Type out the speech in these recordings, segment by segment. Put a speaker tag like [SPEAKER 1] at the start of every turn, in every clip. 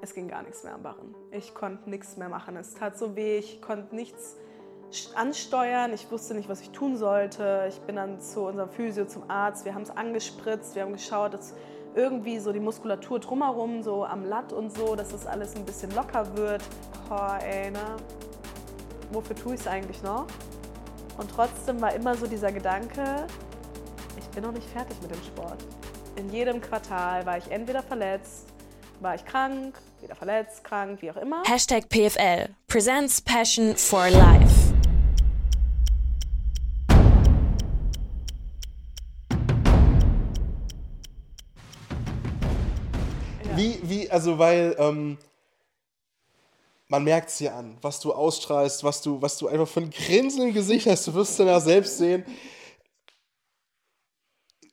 [SPEAKER 1] Es ging gar nichts mehr am Barren. Ich konnte nichts mehr machen. Es tat so weh, ich konnte nichts ansteuern. Ich wusste nicht, was ich tun sollte. Ich bin dann zu unserem Physio, zum Arzt. Wir haben es angespritzt. Wir haben geschaut, dass irgendwie so die Muskulatur drumherum, so am Latt und so, dass das alles ein bisschen locker wird. Boah, ey, ne? Wofür tue ich es eigentlich noch? Und trotzdem war immer so dieser Gedanke, ich bin noch nicht fertig mit dem Sport. In jedem Quartal war ich entweder verletzt, war ich krank, wieder verletzt, krank, wie auch immer.
[SPEAKER 2] Hashtag PFL presents Passion for Life.
[SPEAKER 3] Wie, wie, also weil ähm, man merkt es dir an, was du ausstrahlst, was du, was du einfach für ein Grinsen im Gesicht hast, du wirst danach selbst sehen.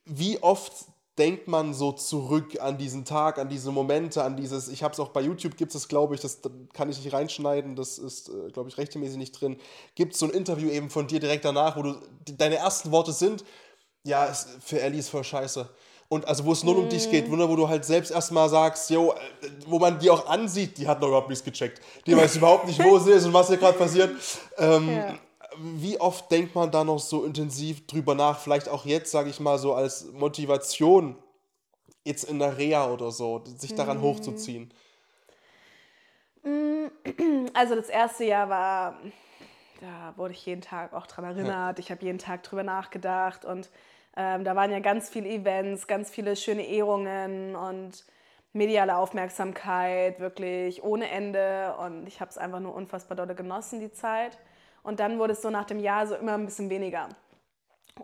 [SPEAKER 3] Wie oft denkt man so zurück an diesen Tag, an diese Momente, an dieses, ich habe es auch bei YouTube, gibt es, glaube ich, das kann ich nicht reinschneiden, das ist, äh, glaube ich, rechtmäßig nicht drin, gibt es so ein Interview eben von dir direkt danach, wo du, deine ersten Worte sind, ja, für Ellie ist voll scheiße. Und also wo es nur mm. um dich geht, wo, wo du halt selbst erstmal sagst, yo, äh, wo man die auch ansieht, die hat noch überhaupt nichts gecheckt. Die weiß überhaupt nicht, wo sie ist und was hier gerade passiert. Ähm, ja. Wie oft denkt man da noch so intensiv drüber nach? Vielleicht auch jetzt, sage ich mal, so als Motivation, jetzt in der Reha oder so, sich daran mm. hochzuziehen.
[SPEAKER 1] Mm, also das erste Jahr war, da wurde ich jeden Tag auch dran erinnert. Ja. Ich habe jeden Tag drüber nachgedacht und ähm, da waren ja ganz viele Events, ganz viele schöne Ehrungen und mediale Aufmerksamkeit, wirklich ohne Ende. Und ich habe es einfach nur unfassbar dolle genossen, die Zeit. Und dann wurde es so nach dem Jahr so immer ein bisschen weniger.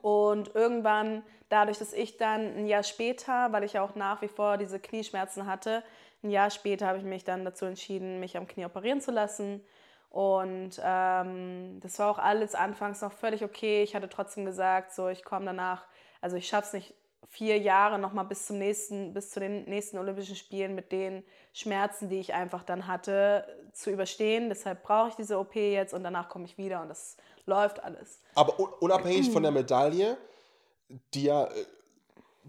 [SPEAKER 1] Und irgendwann, dadurch, dass ich dann ein Jahr später, weil ich ja auch nach wie vor diese Knieschmerzen hatte, ein Jahr später habe ich mich dann dazu entschieden, mich am Knie operieren zu lassen. Und ähm, das war auch alles anfangs noch völlig okay. Ich hatte trotzdem gesagt, so ich komme danach also ich schaffe es nicht vier Jahre nochmal bis zum nächsten, bis zu den nächsten Olympischen Spielen mit den Schmerzen, die ich einfach dann hatte, zu überstehen. Deshalb brauche ich diese OP jetzt und danach komme ich wieder und das läuft alles.
[SPEAKER 3] Aber unabhängig von der Medaille, die ja äh,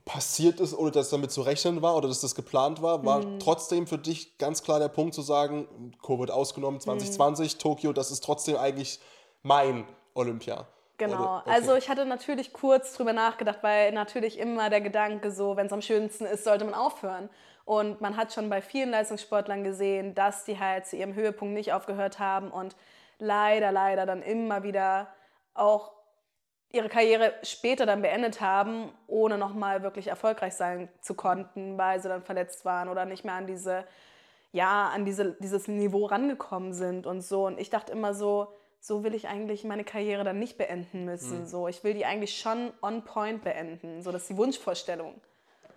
[SPEAKER 3] passiert ist, ohne dass damit zu rechnen war oder dass das geplant war, war mhm. trotzdem für dich ganz klar der Punkt zu sagen, Covid ausgenommen, 2020, mhm. Tokio, das ist trotzdem eigentlich mein Olympia.
[SPEAKER 1] Genau, okay. also ich hatte natürlich kurz drüber nachgedacht, weil natürlich immer der Gedanke so, wenn es am schönsten ist, sollte man aufhören. Und man hat schon bei vielen Leistungssportlern gesehen, dass die halt zu ihrem Höhepunkt nicht aufgehört haben und leider, leider dann immer wieder auch ihre Karriere später dann beendet haben, ohne nochmal wirklich erfolgreich sein zu konnten, weil sie dann verletzt waren oder nicht mehr an diese, ja, an diese, dieses Niveau rangekommen sind und so. Und ich dachte immer so, so will ich eigentlich meine Karriere dann nicht beenden müssen. Mhm. So, ich will die eigentlich schon on point beenden. So, das ist die Wunschvorstellung.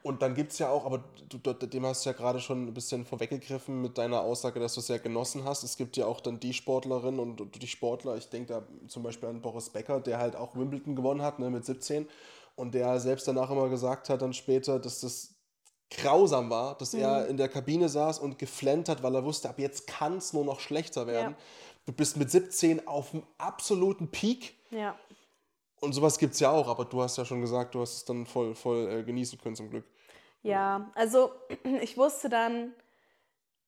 [SPEAKER 3] Und dann gibt es ja auch, aber du, dem hast du ja gerade schon ein bisschen vorweggegriffen mit deiner Aussage, dass du es sehr genossen hast. Es gibt ja auch dann die Sportlerinnen und die Sportler, ich denke da zum Beispiel an Boris Becker, der halt auch Wimbledon gewonnen hat ne, mit 17 und der selbst danach immer gesagt hat, dann später, dass das grausam war, dass mhm. er in der Kabine saß und geflennt hat, weil er wusste, ab jetzt kann es nur noch schlechter werden. Ja du bist mit 17 auf dem absoluten Peak.
[SPEAKER 1] Ja.
[SPEAKER 3] Und sowas gibt es ja auch, aber du hast ja schon gesagt, du hast es dann voll, voll äh, genießen können zum Glück.
[SPEAKER 1] Ja, also ich wusste dann,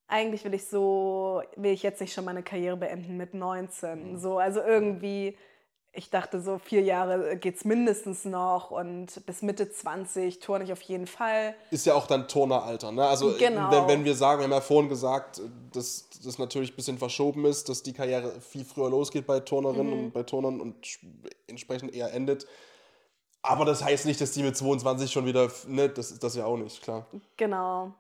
[SPEAKER 1] eigentlich will ich so, will ich jetzt nicht schon meine Karriere beenden mit 19. Mhm. So, also irgendwie ich dachte so, vier Jahre geht es mindestens noch und bis Mitte 20 turne ich auf jeden Fall.
[SPEAKER 3] Ist ja auch dann Turneralter, ne? Also genau. wenn, wenn wir sagen, wir haben ja vorhin gesagt, dass das natürlich ein bisschen verschoben ist, dass die Karriere viel früher losgeht bei Turnerinnen mhm. und bei Turnern und entsprechend eher endet. Aber das heißt nicht, dass die mit 22 schon wieder, ne, das ist das ja auch nicht, klar.
[SPEAKER 1] Genau.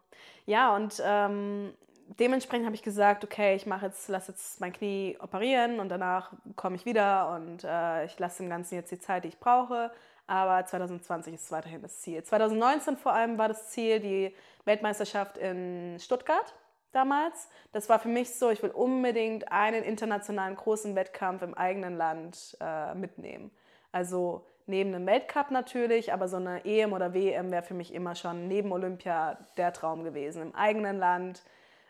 [SPEAKER 1] Ja, und ähm, dementsprechend habe ich gesagt, okay, ich mache jetzt, lasse jetzt mein Knie operieren und danach komme ich wieder und äh, ich lasse dem Ganzen jetzt die Zeit, die ich brauche. Aber 2020 ist weiterhin das Ziel. 2019 vor allem war das Ziel die Weltmeisterschaft in Stuttgart damals. Das war für mich so, ich will unbedingt einen internationalen großen Wettkampf im eigenen Land äh, mitnehmen. Also neben einem Weltcup natürlich, aber so eine EM oder WM wäre für mich immer schon neben Olympia der Traum gewesen. Im eigenen Land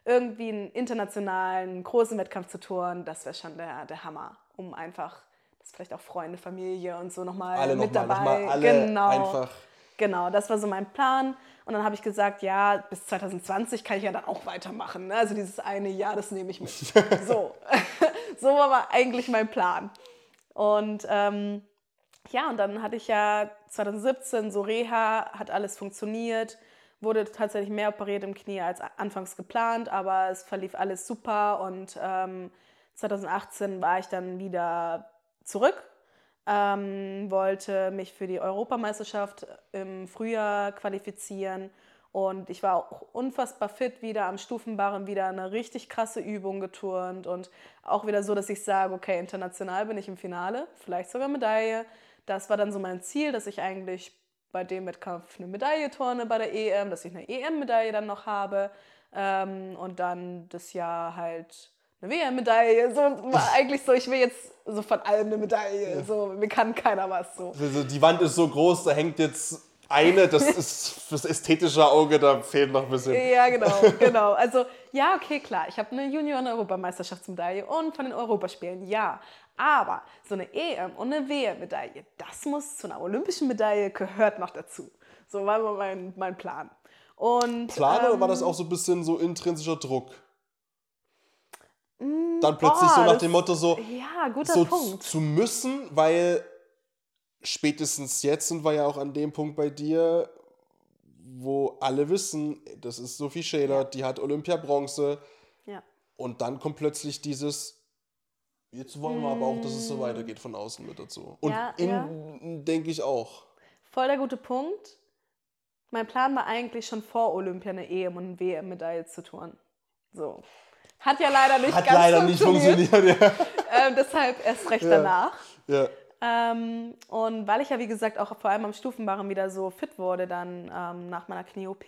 [SPEAKER 1] irgendwie einen internationalen, großen Wettkampf zu touren, das wäre schon der, der Hammer, um einfach, dass vielleicht auch Freunde, Familie und so nochmal mit mal, dabei. Noch
[SPEAKER 3] alle genau. einfach
[SPEAKER 1] Genau, das war so mein Plan. Und dann habe ich gesagt, ja, bis 2020 kann ich ja dann auch weitermachen. Ne? Also dieses eine Jahr, das nehme ich mit. so. so war eigentlich mein Plan. Und ähm, ja, und dann hatte ich ja 2017 so Reha, hat alles funktioniert, wurde tatsächlich mehr operiert im Knie als anfangs geplant, aber es verlief alles super und ähm, 2018 war ich dann wieder zurück, ähm, wollte mich für die Europameisterschaft im Frühjahr qualifizieren und ich war auch unfassbar fit wieder am Stufenbarren, wieder eine richtig krasse Übung geturnt und auch wieder so, dass ich sage, okay, international bin ich im Finale, vielleicht sogar Medaille. Das war dann so mein Ziel, dass ich eigentlich bei dem Wettkampf eine Medaille turne bei der EM, dass ich eine EM-Medaille dann noch habe ähm, und dann das Jahr halt eine WM-Medaille. So, eigentlich so, ich will jetzt so von allem eine Medaille. So, mir kann keiner was. So.
[SPEAKER 3] Also die Wand ist so groß, da hängt jetzt eine, das ist fürs ästhetische Auge, da fehlt noch ein bisschen.
[SPEAKER 1] Ja, genau, genau. Also, ja, okay, klar. Ich habe eine Junioren-Europameisterschaftsmedaille und von den Europaspielen, ja. Aber so eine EM und eine WM-Medaille, das muss zu einer olympischen Medaille, gehört noch dazu. So war mein, mein Plan. Und,
[SPEAKER 3] Plan
[SPEAKER 1] ähm,
[SPEAKER 3] oder war das auch so ein bisschen so intrinsischer Druck?
[SPEAKER 1] mm,
[SPEAKER 3] Dann plötzlich
[SPEAKER 1] boah,
[SPEAKER 3] so nach
[SPEAKER 1] das-
[SPEAKER 3] dem Motto so,
[SPEAKER 1] Ja, guter
[SPEAKER 3] so
[SPEAKER 1] Punkt.
[SPEAKER 3] zu müssen, weil spätestens jetzt sind wir ja auch an dem Punkt bei dir, wo alle wissen, das ist Sophie Schäler, die hat Olympia-Bronze
[SPEAKER 1] Ja.
[SPEAKER 3] und dann kommt plötzlich dieses, jetzt wollen wir aber auch, dass es so weitergeht von außen mit dazu. Und
[SPEAKER 1] Mm. Ja,
[SPEAKER 3] innen denke ich auch.
[SPEAKER 1] Voll der gute Punkt. Mein Plan war eigentlich schon vor Olympia eine EM und eine WM-Medaille zu touren. So. Hat ja leider nicht
[SPEAKER 3] Hat
[SPEAKER 1] ganz
[SPEAKER 3] leider nicht
[SPEAKER 1] funktioniert.
[SPEAKER 3] funktioniert, ja.
[SPEAKER 1] Ähm, deshalb erst recht danach.
[SPEAKER 3] ja.
[SPEAKER 1] Ähm, und weil ich ja, wie gesagt, auch vor allem am Stufenbarren wieder so fit wurde, dann ähm, nach meiner Knie-OP.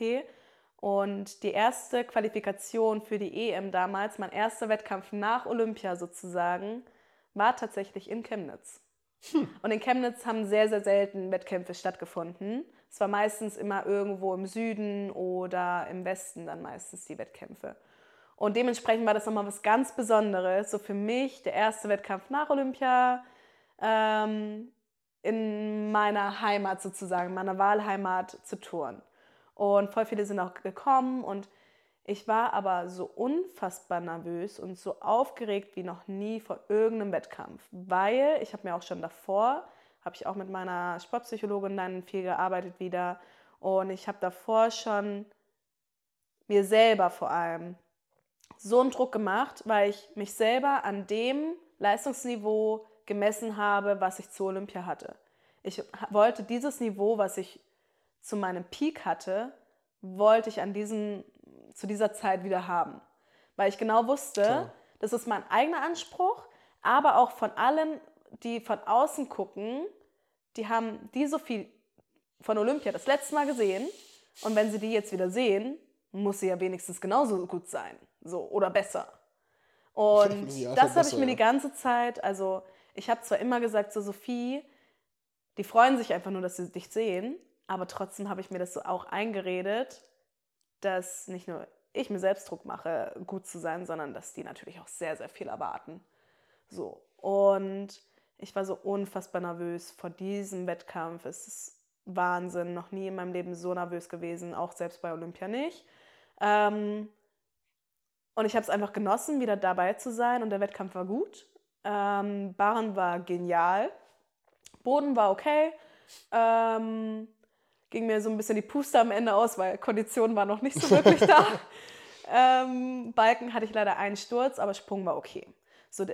[SPEAKER 1] Und die erste Qualifikation für die EM damals, mein erster Wettkampf nach Olympia sozusagen, war tatsächlich in Chemnitz. Und in Chemnitz haben sehr, sehr selten Wettkämpfe stattgefunden. Es war meistens immer irgendwo im Süden oder im Westen dann meistens die Wettkämpfe. Und dementsprechend war das nochmal was ganz Besonderes. So für mich der erste Wettkampf nach Olympia ähm, in meiner Heimat sozusagen, meiner Wahlheimat zu touren. Und voll viele sind auch gekommen und ich war aber so unfassbar nervös und so aufgeregt wie noch nie vor irgendeinem Wettkampf, weil ich habe mir auch schon davor, habe ich auch mit meiner Sportpsychologin dann viel gearbeitet wieder und ich habe davor schon mir selber vor allem so einen Druck gemacht, weil ich mich selber an dem Leistungsniveau gemessen habe, was ich zu Olympia hatte. Ich wollte dieses Niveau, was ich zu meinem Peak hatte, wollte ich an diesen, zu dieser Zeit wieder haben. Weil ich genau wusste,
[SPEAKER 3] Klar.
[SPEAKER 1] das ist mein eigener Anspruch, aber auch von allen, die von außen gucken, die haben die Sophie von Olympia das letzte Mal gesehen und wenn sie die jetzt wieder sehen, muss sie ja wenigstens genauso gut sein, so oder besser. Und
[SPEAKER 3] Ja,
[SPEAKER 1] das habe ich mir
[SPEAKER 3] ja.
[SPEAKER 1] die ganze Zeit, also ich habe zwar immer gesagt, so Sophie, die freuen sich einfach nur, dass sie dich sehen, aber trotzdem habe ich mir das so auch eingeredet, dass nicht nur ich mir selbst Druck mache, gut zu sein, sondern dass die natürlich auch sehr, sehr viel erwarten. So. Und ich war so unfassbar nervös vor diesem Wettkampf. Es ist Wahnsinn, noch nie in meinem Leben so nervös gewesen, auch selbst bei Olympia nicht. Ähm, und ich habe es einfach genossen, wieder dabei zu sein und der Wettkampf war gut. Ähm, Barren war genial. Boden war okay. Ähm, ging mir so ein bisschen die Puste am Ende aus, weil Kondition war noch nicht so wirklich da. ähm, Balken hatte ich leider einen Sturz, aber Sprung war okay. So,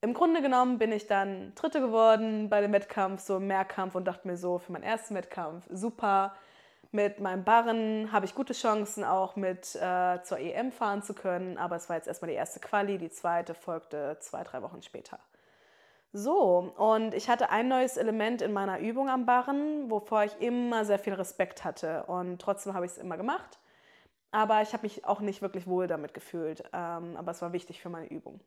[SPEAKER 1] Im Grunde genommen bin ich dann Dritte geworden bei dem Wettkampf, so im Mehrkampf und dachte mir so, für meinen ersten Wettkampf super. Mit meinem Barren habe ich gute Chancen, auch mit äh, zur EM fahren zu können. Aber es war jetzt erstmal die erste Quali, die zweite folgte zwei, drei Wochen später. So, und ich hatte ein neues Element in meiner Übung am Barren, wovor ich immer sehr viel Respekt hatte. Und trotzdem habe ich es immer gemacht. Aber ich habe mich auch nicht wirklich wohl damit gefühlt. Ähm, aber es war wichtig für meine Übung.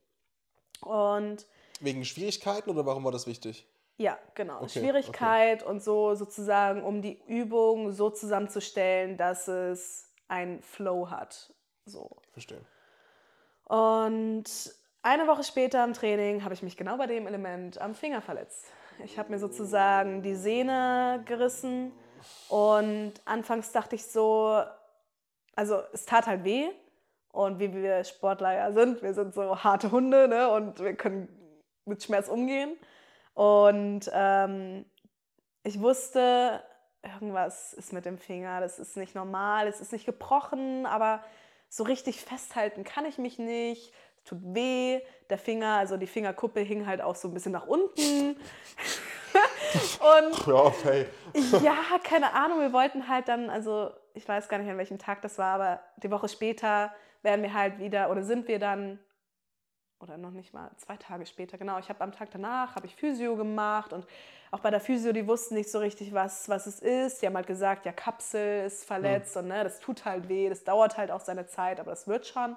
[SPEAKER 1] Und
[SPEAKER 3] Wegen Schwierigkeiten oder warum war das wichtig?
[SPEAKER 1] ja, genau.
[SPEAKER 3] Okay,
[SPEAKER 1] Schwierigkeit und so sozusagen, um die Übung so zusammenzustellen, dass es einen Flow hat. So.
[SPEAKER 3] Verstehe.
[SPEAKER 1] Und eine Woche später im Training habe ich mich genau bei dem Element am Finger verletzt. Ich habe mir sozusagen die Sehne gerissen Und anfangs dachte ich so, also es tat halt weh. Und wie wir Sportler ja sind, wir sind so harte Hunde ne? und wir können mit Schmerz umgehen. Und ähm, ich wusste, irgendwas ist mit dem Finger, das ist nicht normal, es ist nicht gebrochen, aber so richtig festhalten kann ich mich nicht. Tut weh. Der Finger, also die Fingerkuppe hing halt auch so ein bisschen nach unten. und
[SPEAKER 3] Ja, okay.
[SPEAKER 1] ja, keine Ahnung, wir wollten halt dann, also ich weiß gar nicht, an welchem Tag das war, aber die Woche später werden wir halt wieder, oder sind wir dann, oder noch nicht mal, zwei Tage später, genau, ich habe am Tag danach, habe ich Physio gemacht und auch bei der Physio, die wussten nicht so richtig, was, was es ist. Die haben halt gesagt, ja, Kapsel ist verletzt und ne, das tut halt weh, das dauert halt auch seine Zeit, aber das wird schon.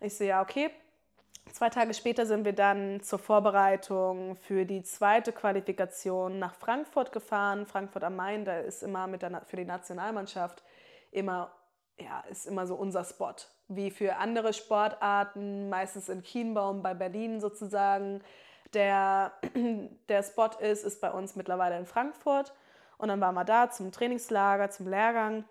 [SPEAKER 1] Ich so, ja, okay. Zwei Tage später sind wir dann zur Vorbereitung für die zweite Qualifikation nach Frankfurt gefahren. Frankfurt am Main, da ist immer mit der, für die Nationalmannschaft immer, ja, ist immer so unser Spot. Wie für andere Sportarten, meistens in Kienbaum bei Berlin sozusagen. Der, der Spot ist, ist bei uns mittlerweile in Frankfurt. Und dann waren wir da zum Trainingslager, zum Lehrgang.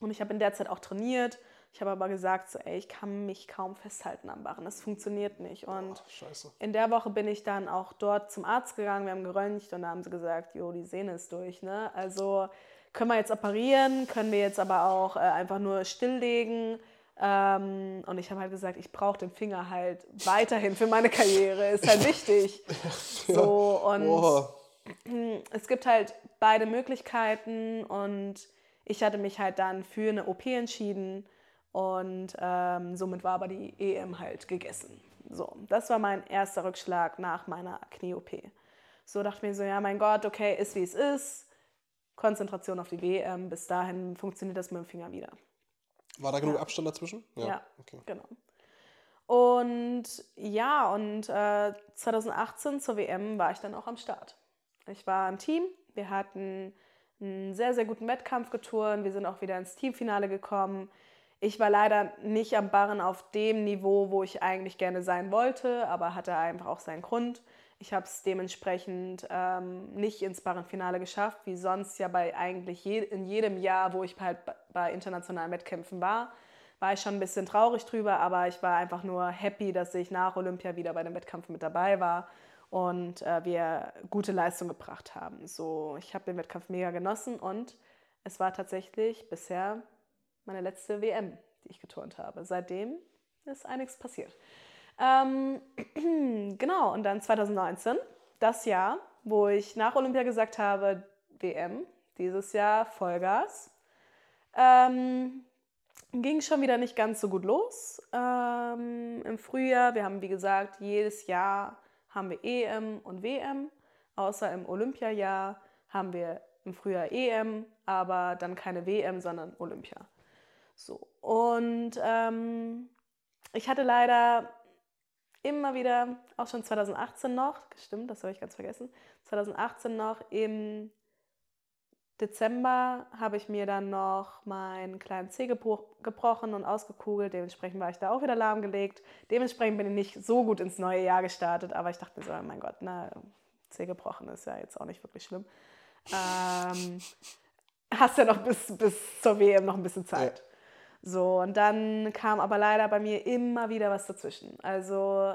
[SPEAKER 1] Und ich habe in der Zeit auch trainiert. Ich habe aber gesagt, so, ey, ich kann mich kaum festhalten am Barren. Das funktioniert nicht. Und
[SPEAKER 3] Scheiße.
[SPEAKER 1] in der Woche bin ich dann auch dort zum Arzt gegangen. Wir haben geröntgt und da haben sie gesagt, jo, die Sehne ist durch. Ne? Also können wir jetzt operieren, können wir jetzt aber auch äh, einfach nur stilllegen. Ähm, und ich habe halt gesagt, ich brauche den Finger halt weiterhin für meine Karriere. Ist halt wichtig. So, und
[SPEAKER 3] Boah.
[SPEAKER 1] es gibt halt beide Möglichkeiten und ich hatte mich halt dann für eine OP entschieden und ähm, somit war aber die EM halt gegessen. So, das war mein erster Rückschlag nach meiner Knie-OP. So dachte ich mir so, ja mein Gott, okay, ist wie es ist. Konzentration auf die WM, bis dahin funktioniert das mit dem Finger wieder.
[SPEAKER 3] War da genug Abstand dazwischen?
[SPEAKER 1] Ja,
[SPEAKER 3] Okay.
[SPEAKER 1] genau. Und ja, und äh, 2018 zur WM war ich dann auch am Start. Ich war im Team, wir hatten einen sehr, sehr guten Wettkampf geturnt, wir sind auch wieder ins Teamfinale gekommen. Ich war leider nicht am Barren auf dem Niveau, wo ich eigentlich gerne sein wollte, aber hatte einfach auch seinen Grund. Ich habe es dementsprechend ähm, nicht ins Barrenfinale geschafft, wie sonst ja bei eigentlich je, in jedem Jahr, wo ich halt bei internationalen Wettkämpfen war war ich schon ein bisschen traurig drüber, aber ich war einfach nur happy, dass ich nach Olympia wieder bei dem Wettkampf mit dabei war und äh, wir gute Leistung gebracht haben. So, ich habe den Wettkampf mega genossen und es war tatsächlich bisher meine letzte WM, die ich geturnt habe. Seitdem ist einiges passiert. Ähm, genau, und dann 2019, das Jahr, wo ich nach Olympia gesagt habe, WM, dieses Jahr Vollgas. Ähm, ging schon wieder nicht ganz so gut los ähm, im Frühjahr. Wir haben, wie gesagt, jedes Jahr haben wir EM und WM, außer im Olympiajahr haben wir im Frühjahr EM, aber dann keine WM, sondern Olympia. So, und ähm, ich hatte leider immer wieder, auch schon 2018 noch, stimmt, das habe ich ganz vergessen, 2018 noch im Dezember habe ich mir dann noch meinen kleinen Zeh gebro gebrochen und ausgekugelt. Dementsprechend war ich da auch wieder lahmgelegt. Dementsprechend bin ich nicht so gut ins neue Jahr gestartet, aber ich dachte mir so, oh mein Gott, na, Zeh gebrochen ist ja jetzt auch nicht wirklich schlimm. Ähm, hast ja noch bis, bis zur WM noch ein bisschen Zeit. So, und dann kam aber leider bei mir immer wieder was dazwischen. Also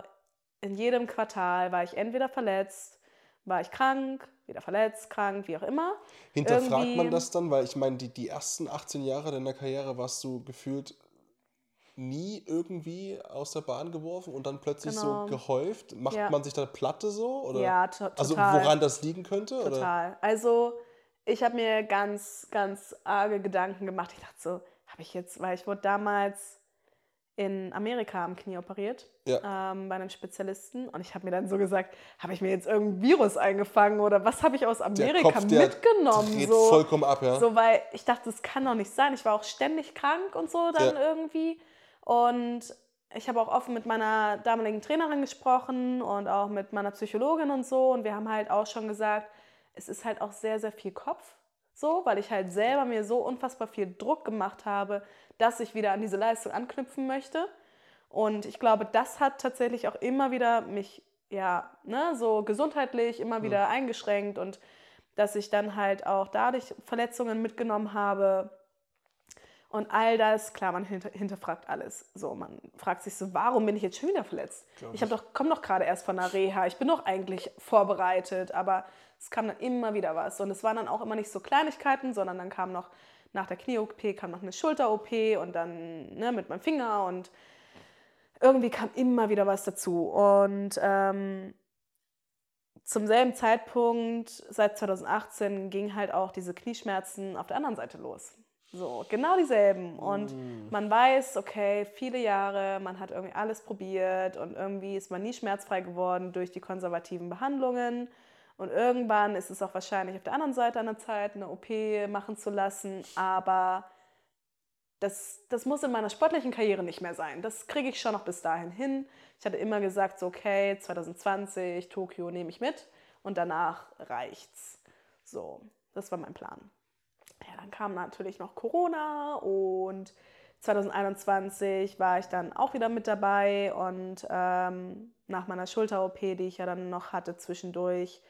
[SPEAKER 1] in jedem Quartal war ich entweder verletzt, war ich krank, wieder verletzt, krank, wie auch immer.
[SPEAKER 3] Hinterfragt
[SPEAKER 1] Irgendwie-
[SPEAKER 3] man das dann? Weil ich meine, die, die ersten 18 Jahre deiner Karriere warst du gefühlt nie irgendwie aus der Bahn geworfen und dann plötzlich
[SPEAKER 1] Genau.
[SPEAKER 3] so gehäuft. Macht
[SPEAKER 1] Ja.
[SPEAKER 3] man sich da Platte so? Oder?
[SPEAKER 1] Ja, to
[SPEAKER 3] Also
[SPEAKER 1] total.
[SPEAKER 3] woran das liegen könnte? Oder?
[SPEAKER 1] Total. Also ich habe mir ganz, ganz arge Gedanken gemacht. Ich dachte so, habe ich jetzt, weil ich wurde damals in Amerika am Knie operiert,
[SPEAKER 3] Ja.
[SPEAKER 1] ähm, bei einem Spezialisten. Und ich habe mir dann so gesagt, habe ich mir jetzt irgendein Virus eingefangen oder was habe ich aus Amerika
[SPEAKER 3] Kopf,
[SPEAKER 1] mitgenommen? So,
[SPEAKER 3] vollkommen ab, ja.
[SPEAKER 1] so, weil ich dachte, das kann doch nicht sein. Ich war auch ständig krank und so dann
[SPEAKER 3] Ja.
[SPEAKER 1] irgendwie. Und ich habe auch offen mit meiner damaligen Trainerin gesprochen und auch mit meiner Psychologin und so. Und wir haben halt auch schon gesagt, es ist halt auch sehr, sehr viel Kopf. So, weil ich halt selber mir so unfassbar viel Druck gemacht habe, dass ich wieder an diese Leistung anknüpfen möchte. Und ich glaube, das hat tatsächlich auch immer wieder mich, ja, ne, so gesundheitlich immer wieder eingeschränkt. Und dass ich dann halt auch dadurch Verletzungen mitgenommen habe. Und all das, klar, man hinter, hinterfragt alles. So, man fragt sich so, warum bin ich jetzt schon wieder verletzt? ich habe doch, komme doch gerade erst von der Reha, ich bin doch eigentlich vorbereitet, aber es kam dann immer wieder was. Und es waren dann auch immer nicht so Kleinigkeiten, sondern dann kam noch nach der Knie-OP kam noch eine Schulter-OP und dann ne, mit meinem Finger und irgendwie kam immer wieder was dazu. Und ähm, zum selben Zeitpunkt, seit 2018, ging halt auch diese Knieschmerzen auf der anderen Seite los. So, genau dieselben. Und mm. man weiß, okay, viele Jahre, man hat irgendwie alles probiert und irgendwie ist man nie schmerzfrei geworden durch die konservativen Behandlungen. Und irgendwann ist es auch wahrscheinlich auf der anderen Seite an der Zeit, eine OP machen zu lassen. Aber das, das muss in meiner sportlichen Karriere nicht mehr sein. Das kriege ich schon noch bis dahin hin. Ich hatte immer gesagt, so, okay, 2020, Tokio nehme ich mit und danach reicht's. So, das war mein Plan. Dann kam natürlich noch Corona und 2021 war ich dann auch wieder mit dabei und ähm, nach meiner Schulter-OP, die ich ja dann noch hatte zwischendurch,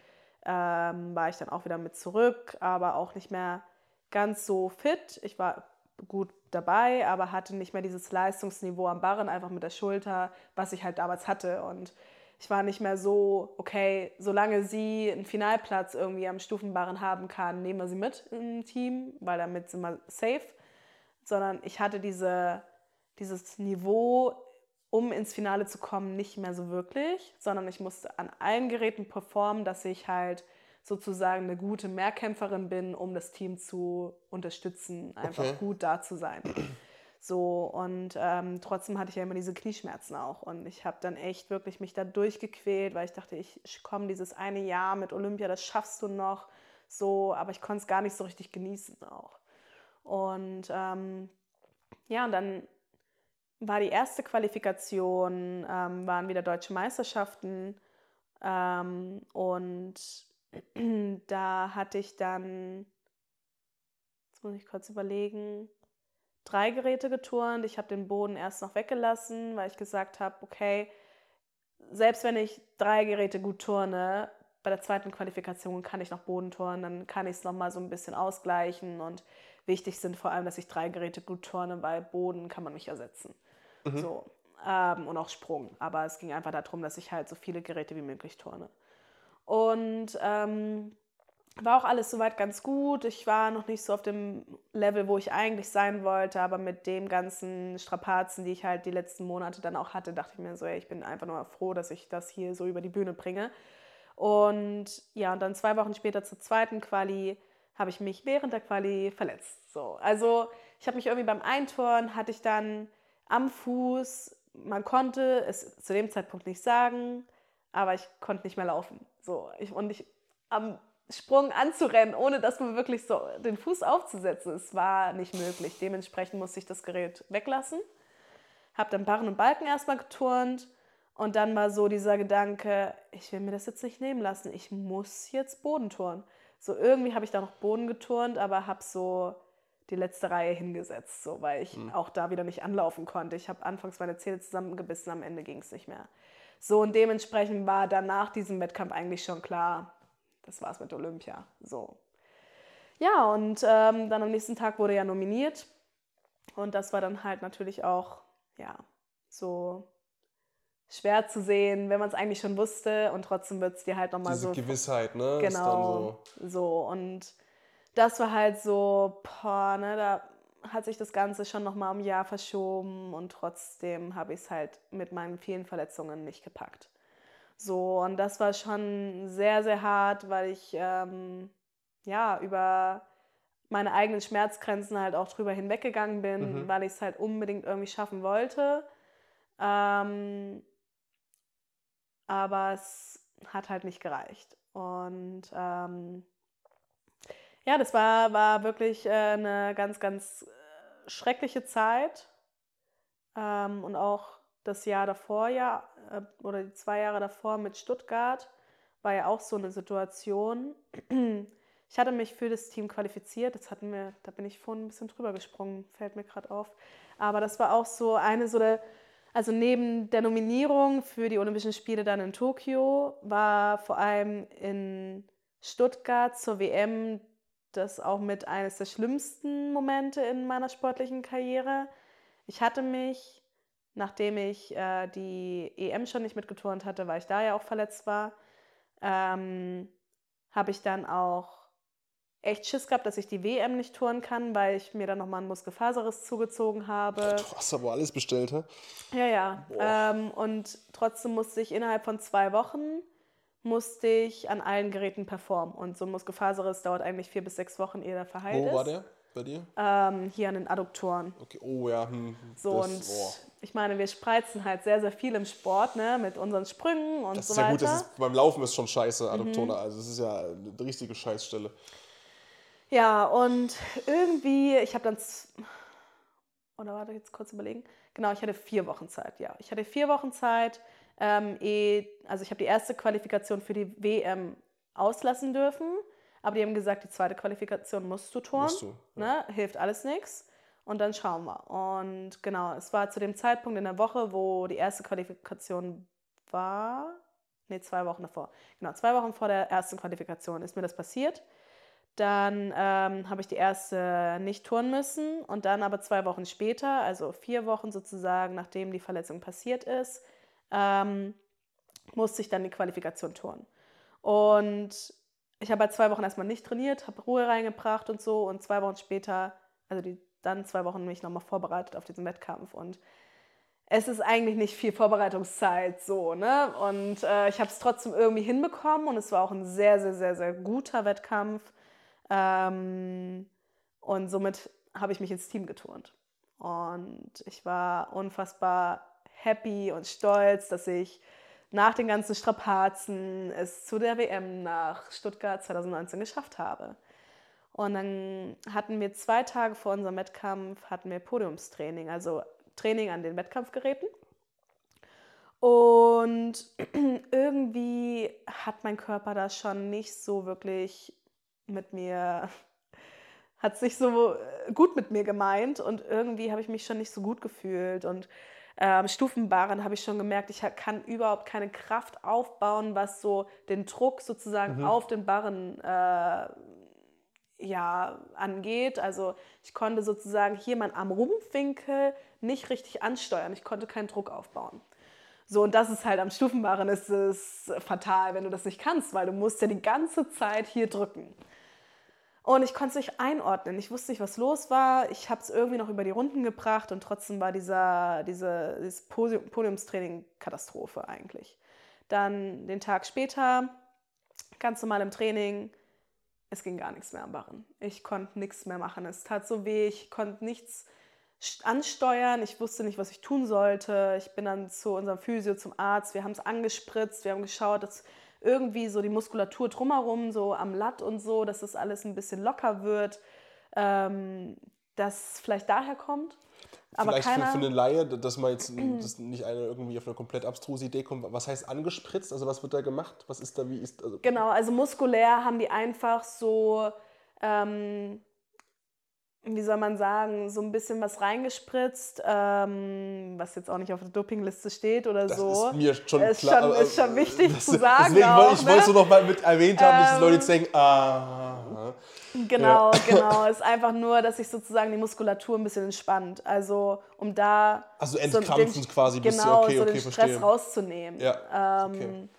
[SPEAKER 1] ähm, war ich dann auch wieder mit zurück, aber auch nicht mehr ganz so fit. Ich war gut dabei, aber hatte nicht mehr dieses Leistungsniveau am Barren, einfach mit der Schulter, was ich halt damals hatte. Und ich war nicht mehr so, okay, solange sie einen Finalplatz irgendwie am Stufenbarren haben kann, nehmen wir sie mit im Team, weil damit sind wir safe. Sondern ich hatte diese, dieses Niveau um ins Finale zu kommen, nicht mehr so wirklich, sondern ich musste an allen Geräten performen, dass ich halt sozusagen eine gute Mehrkämpferin bin, um das Team zu unterstützen, einfach okay. gut da zu sein. So, und ähm, trotzdem hatte ich ja immer diese Knieschmerzen auch. Und ich habe dann echt wirklich mich da durchgequält, weil ich dachte, ich komme dieses eine Jahr mit Olympia, das schaffst du noch. So, aber ich konnte es gar nicht so richtig genießen auch. Und ähm, ja, und dann war die erste Qualifikation, ähm, waren wieder deutsche Meisterschaften ähm, und da hatte ich dann, jetzt muss ich kurz überlegen, drei Geräte geturnt. Ich habe den Boden erst noch weggelassen, weil ich gesagt habe, okay, selbst wenn ich drei Geräte gut turne, bei der zweiten Qualifikation kann ich noch Boden turnen, dann kann ich es nochmal so ein bisschen ausgleichen und wichtig sind vor allem, dass ich drei Geräte gut turne, weil Boden kann man nicht ersetzen. Mhm. So. Ähm, und auch Sprung. Aber es ging einfach darum, dass ich halt so viele Geräte wie möglich turne. Und ähm, war auch alles soweit ganz gut. Ich war noch nicht so auf dem Level, wo ich eigentlich sein wollte, aber mit den ganzen Strapazen, die ich halt die letzten Monate dann auch hatte, dachte ich mir so, ey, ich bin einfach nur froh, dass ich das hier so über die Bühne bringe. Und ja, und dann zwei Wochen später zur zweiten Quali habe ich mich während der Quali verletzt. So, also ich habe mich irgendwie beim Einturnen hatte ich dann am Fuß. Man konnte es zu dem Zeitpunkt nicht sagen, aber ich konnte nicht mehr laufen. So, ich, und ich am Sprung anzurennen, ohne dass man wirklich so den Fuß aufzusetzen, es war nicht möglich. Dementsprechend musste ich das Gerät weglassen. Habe dann Barren und Balken erstmal geturnt und dann war so dieser Gedanke, ich will mir das jetzt nicht nehmen lassen, ich muss jetzt Boden turnen. So irgendwie habe ich da noch Boden geturnt, aber habe so die letzte Reihe hingesetzt, so, weil ich mhm. auch da wieder nicht anlaufen konnte. Ich habe anfangs meine Zähne zusammengebissen, am Ende ging es nicht mehr. So, und dementsprechend war dann nach diesem Wettkampf eigentlich schon klar, das war's mit Olympia. So. Ja, und ähm, dann am nächsten Tag wurde ja nominiert. Und das war dann halt natürlich auch, ja, so schwer zu sehen, wenn man es eigentlich schon wusste und trotzdem wird es dir halt nochmal so.
[SPEAKER 3] Gewissheit, ne?
[SPEAKER 1] Genau. So. so. Und das war halt so, boah, ne, da hat sich das Ganze schon nochmal um ein Jahr verschoben und trotzdem habe ich es halt mit meinen vielen Verletzungen nicht gepackt. So, und das war schon sehr, sehr hart, weil ich ähm, ja über meine eigenen Schmerzgrenzen halt auch drüber hinweggegangen bin, mhm. weil ich es halt unbedingt irgendwie schaffen wollte. Ähm, aber es hat halt nicht gereicht. Und ähm, ja, das war, war wirklich äh, eine ganz, ganz äh, schreckliche Zeit. Ähm, und auch das Jahr davor, ja, äh, oder die zwei Jahre davor mit Stuttgart, war ja auch so eine Situation. Ich hatte mich für das Team qualifiziert, das hatten wir, da bin ich vorhin ein bisschen drüber gesprungen, fällt mir gerade auf. Aber das war auch so eine so der, also neben der Nominierung für die Olympischen Spiele dann in Tokio, war vor allem in Stuttgart zur WM das auch mit eines der schlimmsten Momente in meiner sportlichen Karriere. Ich hatte mich, nachdem ich äh, die EM schon nicht mitgeturnt hatte, weil ich da ja auch verletzt war, ähm, habe ich dann auch echt Schiss gehabt, dass ich die WM nicht touren kann, weil ich mir dann nochmal einen Muskelfaserriss zugezogen habe.
[SPEAKER 3] Du hast aber alles bestellt, hä?
[SPEAKER 1] Ja, ja. Ähm, und trotzdem musste ich innerhalb von zwei Wochen musste ich an allen Geräten performen. Und so ein Muskelfaserriss dauert eigentlich vier bis sechs Wochen, ehe der verheilt
[SPEAKER 3] Wo
[SPEAKER 1] ist.
[SPEAKER 3] war der bei dir?
[SPEAKER 1] Ähm, hier an den Adduktoren.
[SPEAKER 3] Okay, oh ja. Hm,
[SPEAKER 1] So,
[SPEAKER 3] das,
[SPEAKER 1] und
[SPEAKER 3] oh.
[SPEAKER 1] ich meine, wir spreizen halt sehr, sehr viel im Sport, ne, mit unseren Sprüngen und
[SPEAKER 3] Das
[SPEAKER 1] so
[SPEAKER 3] ist ja
[SPEAKER 1] weiter. Mhm.
[SPEAKER 3] gut, das ist, beim Laufen ist schon scheiße, Adduktoren. Also das ist ja eine richtige Scheißstelle.
[SPEAKER 1] Ja, und irgendwie, ich habe dann, oder warte, jetzt kurz überlegen. Genau, ich hatte vier Wochen Zeit, ja. Ich hatte vier Wochen Zeit. Ähm, eh, also ich habe die erste Qualifikation für die WM auslassen dürfen, aber die haben gesagt, die zweite Qualifikation musst du touren.
[SPEAKER 3] Musst du,
[SPEAKER 1] ne? Hilft alles nichts. Und dann schauen wir. Und genau, es war zu dem Zeitpunkt in der Woche, wo die erste Qualifikation war. Nee, zwei Wochen davor. Genau, zwei Wochen vor der ersten Qualifikation ist mir das passiert. Dann ähm, habe ich die erste nicht touren müssen und dann aber zwei Wochen später, also vier Wochen sozusagen, nachdem die Verletzung passiert ist, ähm, musste ich dann die Qualifikation touren. Und ich habe halt zwei Wochen erstmal nicht trainiert, habe Ruhe reingebracht und so und zwei Wochen später, also die, dann zwei Wochen mich nochmal vorbereitet auf diesen Wettkampf und es ist eigentlich nicht viel Vorbereitungszeit so, ne? Und äh, ich habe es trotzdem irgendwie hinbekommen und es war auch ein sehr, sehr, sehr, sehr guter Wettkampf. Ähm, und somit habe ich mich ins Team geturnt. Und ich war unfassbar happy und stolz, dass ich nach den ganzen Strapazen es zu der WM nach Stuttgart 2019 geschafft habe. Und dann hatten wir zwei Tage vor unserem Wettkampf hatten wir Podiumstraining, also Training an den Wettkampfgeräten. Und irgendwie hat mein Körper das schon nicht so wirklich mit mir, hat sich so gut mit mir gemeint und irgendwie habe ich mich schon nicht so gut gefühlt. Und ähm, Stufenbarren habe ich schon gemerkt, ich kann überhaupt keine Kraft aufbauen, was so den Druck sozusagen auf den Barren äh, ja, angeht. Also ich konnte sozusagen hier meinen Arm-Rumpfwinkel nicht richtig ansteuern. Ich konnte keinen Druck aufbauen. So, und das ist halt am Stufenbarren ist es fatal, wenn du das nicht kannst, weil du musst ja die ganze Zeit hier drücken. Und ich konnte es nicht einordnen. Ich wusste nicht, was los war. Ich habe es irgendwie noch über die Runden gebracht und trotzdem war dieser, diese, dieses Podium- Podiumstraining Katastrophe eigentlich. Dann den Tag später, ganz normal im Training, es ging gar nichts mehr am Barren. Ich konnte nichts mehr machen. Es tat so weh, ich konnte nichts st- ansteuern. Ich wusste nicht, was ich tun sollte. Ich bin dann zu unserem Physio, zum Arzt. Wir haben es angespritzt. Wir haben geschaut, dass irgendwie so die Muskulatur drumherum, so am Latt und so, dass das alles ein bisschen locker wird. Ähm, das vielleicht daher kommt. Aber
[SPEAKER 3] Vielleicht
[SPEAKER 1] keiner,
[SPEAKER 3] für, für eine Laie, dass man jetzt dass nicht eine irgendwie auf eine komplett abstruse Idee kommt. Was heißt angespritzt? Also was wird da gemacht? Was ist da, wie ist also
[SPEAKER 1] Genau, also muskulär haben die einfach so, ähm, wie soll man sagen, so ein bisschen was reingespritzt, ähm, was jetzt auch nicht auf der Dopingliste steht oder
[SPEAKER 3] Das
[SPEAKER 1] so.
[SPEAKER 3] ist mir schon
[SPEAKER 1] Ist
[SPEAKER 3] klar.
[SPEAKER 1] schon- ist schon wichtig
[SPEAKER 3] das-
[SPEAKER 1] zu sagen
[SPEAKER 3] Deswegen
[SPEAKER 1] auch,
[SPEAKER 3] ich
[SPEAKER 1] ne?
[SPEAKER 3] wollte es noch mal mit erwähnt haben, dass die
[SPEAKER 1] Ähm,
[SPEAKER 3] Leute jetzt denken, ah.
[SPEAKER 1] Genau, genau. Ist einfach nur, dass sich sozusagen die Muskulatur ein bisschen entspannt. Also um da
[SPEAKER 3] Also
[SPEAKER 1] so
[SPEAKER 3] entkrampfend quasi, bis-
[SPEAKER 1] genau,
[SPEAKER 3] okay,
[SPEAKER 1] so
[SPEAKER 3] okay,
[SPEAKER 1] den Stress
[SPEAKER 3] verstehe.
[SPEAKER 1] rauszunehmen.
[SPEAKER 3] Ja,
[SPEAKER 1] Ähm,
[SPEAKER 3] okay.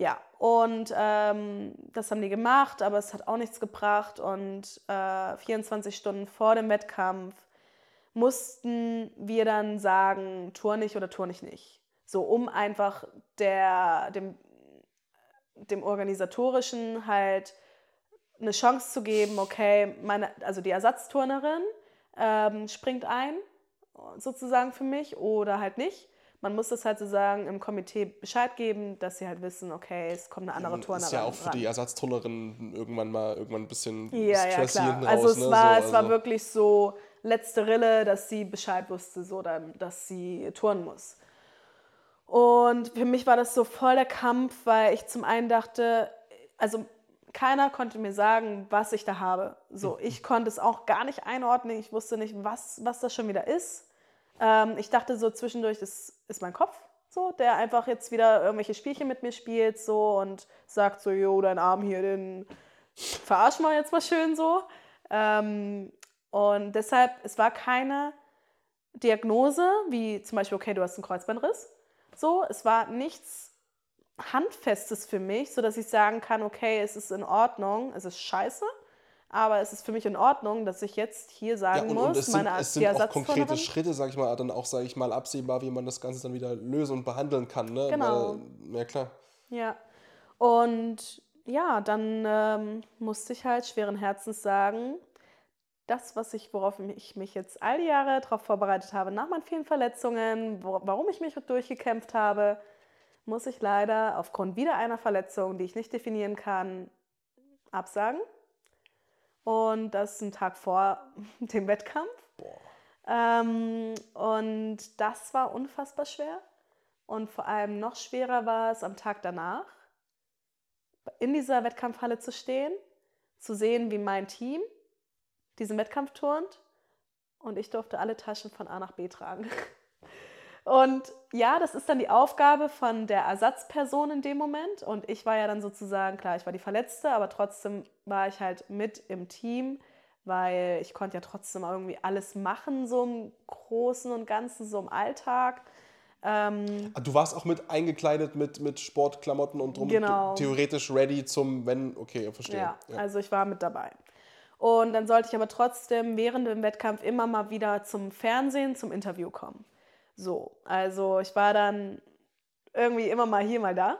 [SPEAKER 1] Ja, und ähm, das haben die gemacht, aber es hat auch nichts gebracht. Und äh, 24 Stunden vor dem Wettkampf mussten wir dann sagen, turn ich oder turn ich nicht. So, um einfach der, dem, dem Organisatorischen halt eine Chance zu geben, okay, meine, also die Ersatzturnerin ähm, springt ein, sozusagen für mich, oder halt nicht. Man muss das halt sozusagen im Komitee Bescheid geben, dass sie halt wissen, okay, es kommt eine andere
[SPEAKER 3] Man
[SPEAKER 1] Turnerin
[SPEAKER 3] ist ja auch für
[SPEAKER 1] ran.
[SPEAKER 3] die Ersatzturnerin irgendwann mal irgendwann ein bisschen
[SPEAKER 1] Ja, ja, klar. Also
[SPEAKER 3] raus,
[SPEAKER 1] es,
[SPEAKER 3] ne?
[SPEAKER 1] war,
[SPEAKER 3] so,
[SPEAKER 1] es war
[SPEAKER 3] also.
[SPEAKER 1] wirklich so letzte Rille, dass sie Bescheid wusste, so dann, dass sie turnen muss. Und für mich war das so voll der Kampf, weil ich zum einen dachte, also keiner konnte mir sagen, was ich da habe. So, ich konnte es auch gar nicht einordnen. Ich wusste nicht, was, was das schon wieder ist. Ähm, ich dachte so zwischendurch, das ist mein Kopf. so, der einfach jetzt wieder irgendwelche Spielchen mit mir spielt so und sagt so, jo, dein Arm hier, den verarschen wir jetzt mal schön so. Ähm, und deshalb, es war keine Diagnose, wie zum Beispiel, okay, du hast einen Kreuzbandriss. So, es war nichts Handfestes für mich, sodass ich sagen kann, okay, es ist in Ordnung, es ist scheiße, aber es ist für mich in Ordnung, dass ich jetzt hier sagen
[SPEAKER 3] und,
[SPEAKER 1] muss,
[SPEAKER 3] und es sind,
[SPEAKER 1] meine
[SPEAKER 3] es sind auch konkrete Schritte, sag ich mal, dann auch, sag ich mal, absehbar, wie man das Ganze dann wieder lösen und behandeln kann. Ne?
[SPEAKER 1] Genau.
[SPEAKER 3] Weil, ja, klar.
[SPEAKER 1] Ja. Und ja, dann ähm, musste ich halt schweren Herzens sagen, das, was ich, worauf ich mich jetzt all die Jahre darauf vorbereitet habe, nach meinen vielen Verletzungen, wo, warum ich mich durchgekämpft habe, muss ich leider aufgrund wieder einer Verletzung, die ich nicht definieren kann, absagen. Und das ist ein Tag vor dem Wettkampf. Ähm, und das war unfassbar schwer. Und vor allem noch schwerer war es am Tag danach, in dieser Wettkampfhalle zu stehen, zu sehen, wie mein Team diesen Wettkampf turnt und ich durfte alle Taschen von A nach B tragen. Und ja, das ist dann die Aufgabe von der Ersatzperson in dem Moment. Und ich war ja dann sozusagen, klar, ich war die Verletzte, aber trotzdem war ich halt mit im Team, weil ich konnte ja trotzdem irgendwie alles machen, so im Großen und Ganzen, so im Alltag. Ähm,
[SPEAKER 3] Ah, Du warst auch mit eingekleidet mit, mit Sportklamotten und drum
[SPEAKER 1] Genau.
[SPEAKER 3] theoretisch ready zum, wenn, okay, verstehe.
[SPEAKER 1] Ja, also ich war mit dabei. Und dann sollte ich aber trotzdem während dem Wettkampf immer mal wieder zum Fernsehen, zum Interview kommen. So, also ich war dann irgendwie immer mal hier, mal da.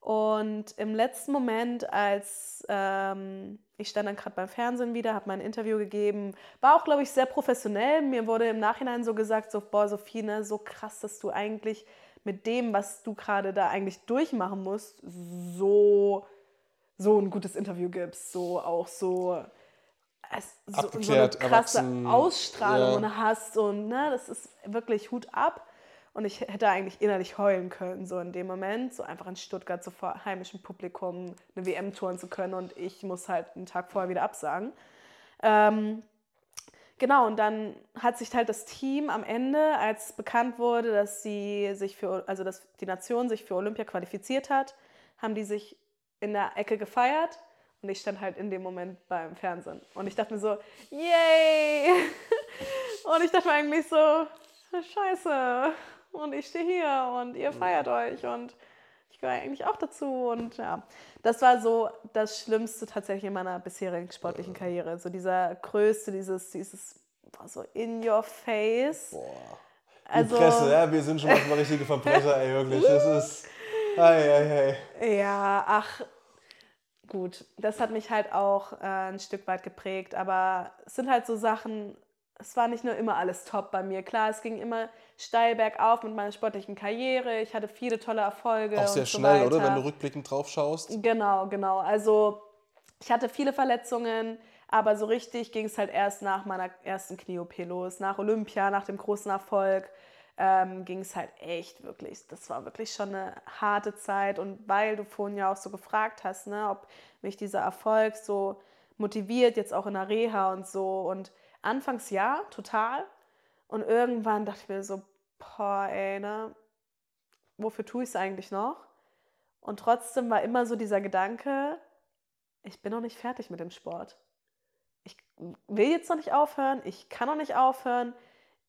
[SPEAKER 1] Und im letzten Moment, als ähm, ich stand dann gerade beim Fernsehen wieder, habe mein Interview gegeben, war auch, glaube ich, sehr professionell. Mir wurde im Nachhinein so gesagt, so, boah, Sophie, ne, so krass, dass du eigentlich mit dem, was du gerade da eigentlich durchmachen musst, so so ein gutes Interview gibst, so auch so, es, so, so eine
[SPEAKER 3] Abgeklärt,
[SPEAKER 1] krasse
[SPEAKER 3] erwachsen,
[SPEAKER 1] Ausstrahlung
[SPEAKER 3] ja.
[SPEAKER 1] hast und ne, das ist wirklich Hut ab. Und ich hätte eigentlich innerlich heulen können, so in dem Moment, so einfach in Stuttgart so vor heimischem Publikum eine WM touren zu können und ich muss halt einen Tag vorher wieder absagen. Ähm, Genau, und dann hat sich halt das Team am Ende, als bekannt wurde, dass sie sich für, also dass die Nation sich für Olympia qualifiziert hat, haben die sich in der Ecke gefeiert und ich stand halt in dem Moment beim Fernsehen. Und ich dachte mir so, yay! Und ich dachte mir eigentlich so, scheiße. Und ich stehe hier und ihr feiert euch und ich gehöre eigentlich auch dazu. Und ja, das war so das Schlimmste tatsächlich in meiner bisherigen sportlichen Karriere. So dieser größte, dieses, dieses boah, so in your face.
[SPEAKER 3] Boah.
[SPEAKER 1] Also,
[SPEAKER 3] Die Presse, ja, wir sind schon manchmal richtige Verbrecher, ey, wirklich. Das ist. Ei, ei, ei.
[SPEAKER 1] Ja, ach, gut. Das hat mich halt auch äh, ein Stück weit geprägt. Aber es sind halt so Sachen, es war nicht nur immer alles top bei mir. Klar, es ging immer steil bergauf mit meiner sportlichen Karriere. Ich hatte viele tolle Erfolge.
[SPEAKER 3] Auch sehr
[SPEAKER 1] so
[SPEAKER 3] schnell, oder?
[SPEAKER 1] weiter.
[SPEAKER 3] Wenn du rückblickend drauf schaust.
[SPEAKER 1] Genau, genau. Also ich hatte viele Verletzungen, aber so richtig ging es halt erst nach meiner ersten Knie-OP los. Nach Olympia, nach dem großen Erfolg ähm, ging es halt echt wirklich, das war wirklich schon eine harte Zeit. Und weil du vorhin ja auch so gefragt hast, ne, ob mich dieser Erfolg so motiviert, jetzt auch in der Reha und so. Und anfangs ja, total. Und irgendwann dachte ich mir so, boah, ey, ne, wofür tue ich es eigentlich noch? Und trotzdem war immer so dieser Gedanke, ich bin noch nicht fertig mit dem Sport. Ich will jetzt noch nicht aufhören, ich kann noch nicht aufhören.